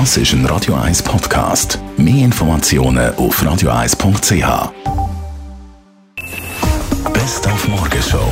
Das ist ein Radio 1 Podcast. Mehr Informationen auf radio1.ch. Best auf Morgenshow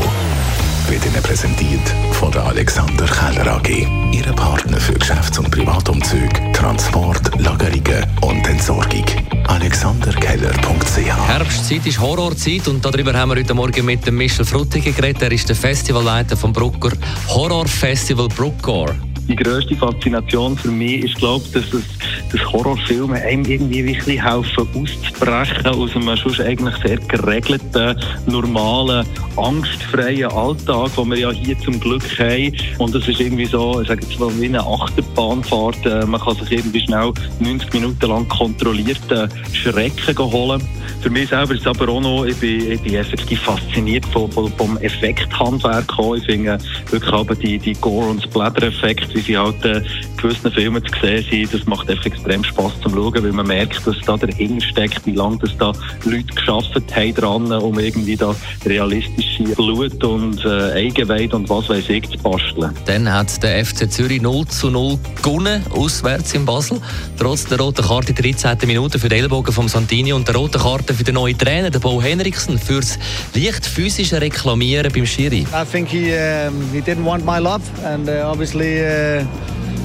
wird Ihnen präsentiert von der Alexander Keller AG. Ihre Partner für Geschäfts- und Privatumzüge, Transport, Lagerungen und Entsorgung. AlexanderKeller.ch Herbstzeit ist Horrorzeit und darüber haben wir heute Morgen mit dem Michel Fruttiger geredet. Er ist der Festivalleiter vom Brucker Horrorfestival Bruckor. Die grösste Faszination für mich ist, glaube ich, dass es dass Horrorfilme einem irgendwie wirklich helfen, auszubrechen aus einem schon eigentlich sehr geregelten, normalen, angstfreien Alltag, den wir ja hier zum Glück haben. Und das ist irgendwie so, ich sage jetzt mal, wie eine Achterbahnfahrt. Äh, man kann sich irgendwie schnell 90 Minuten lang kontrollierte Schrecken holen. Für mich selber ist es aber auch noch, ich bin, ich bin effektiv fasziniert vom, vom Effekthandwerk. Ich finde wirklich aber die, die Gore- und Splatter-Effekte, wie sie halt äh, gewissen Filmen zu sehen sind, das macht einfach extrem Spaß zum Schauen, weil man merkt, dass da dahinter steckt, wie lange das da Leute geschafft haben dran, um irgendwie da realistische Blut und äh, Eigenweid und was weiß ich zu basteln. Dann hat der FC Zürich 0 zu 0 gewonnen, auswärts in Basel. Trotz der roten Karte in der 13. Minute für den Ellbogen vom Santini und der roten Karte für den neuen Trainer, den Bo Henriksen, fürs leicht physische Reklamieren beim Schiri. I think he um, he didn't want my love, and uh, obviously uh,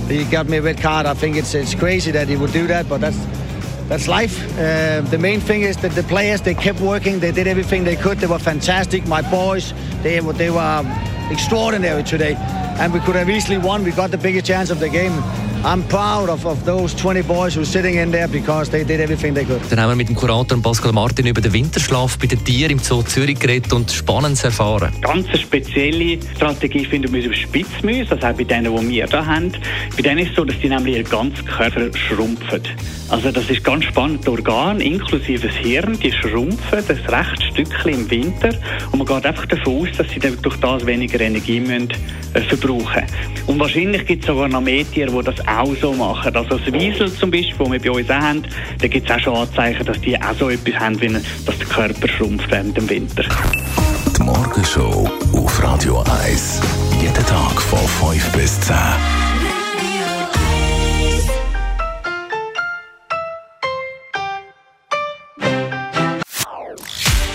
he got me a red card. I think it's it's crazy that he would do that, but that's that's life. Uh, the main thing is that the players they kept working. They did everything they could. They were fantastic. My boys, they were they were extraordinary today, and we could have easily won. We got the biggest chance of the game. I'm proud of, of those 20 boys who are sitting in there because they did everything they could. Dann haben wir mit dem Kurator Pascal Martin über den Winterschlaf bei den Tieren im Zoo Zürich geredet und Spannendes erfahren. Ganz eine spezielle Strategie finden wir auf Spitzmäuse, also auch bei denen, die wir da haben. Bei denen ist es so, dass die nämlich ihren ganzen Körper schrumpfen. Also das ist ganz spannend. Die Organe, inklusive das Hirn, die schrumpfen das recht Stückchen im Winter und man geht einfach davon aus, dass sie durch das weniger Energie müssen, äh, verbrauchen Und wahrscheinlich gibt es sogar noch mehr die das auch so machen. Also das Wiesel zum Beispiel, das wir bei uns auch haben, da gibt es auch schon Anzeichen, dass die auch so etwas haben, wie dass der Körper schrumpft während dem Winter. Die Morgenshow auf Radio 1. Jeden Tag von 5 bis 10.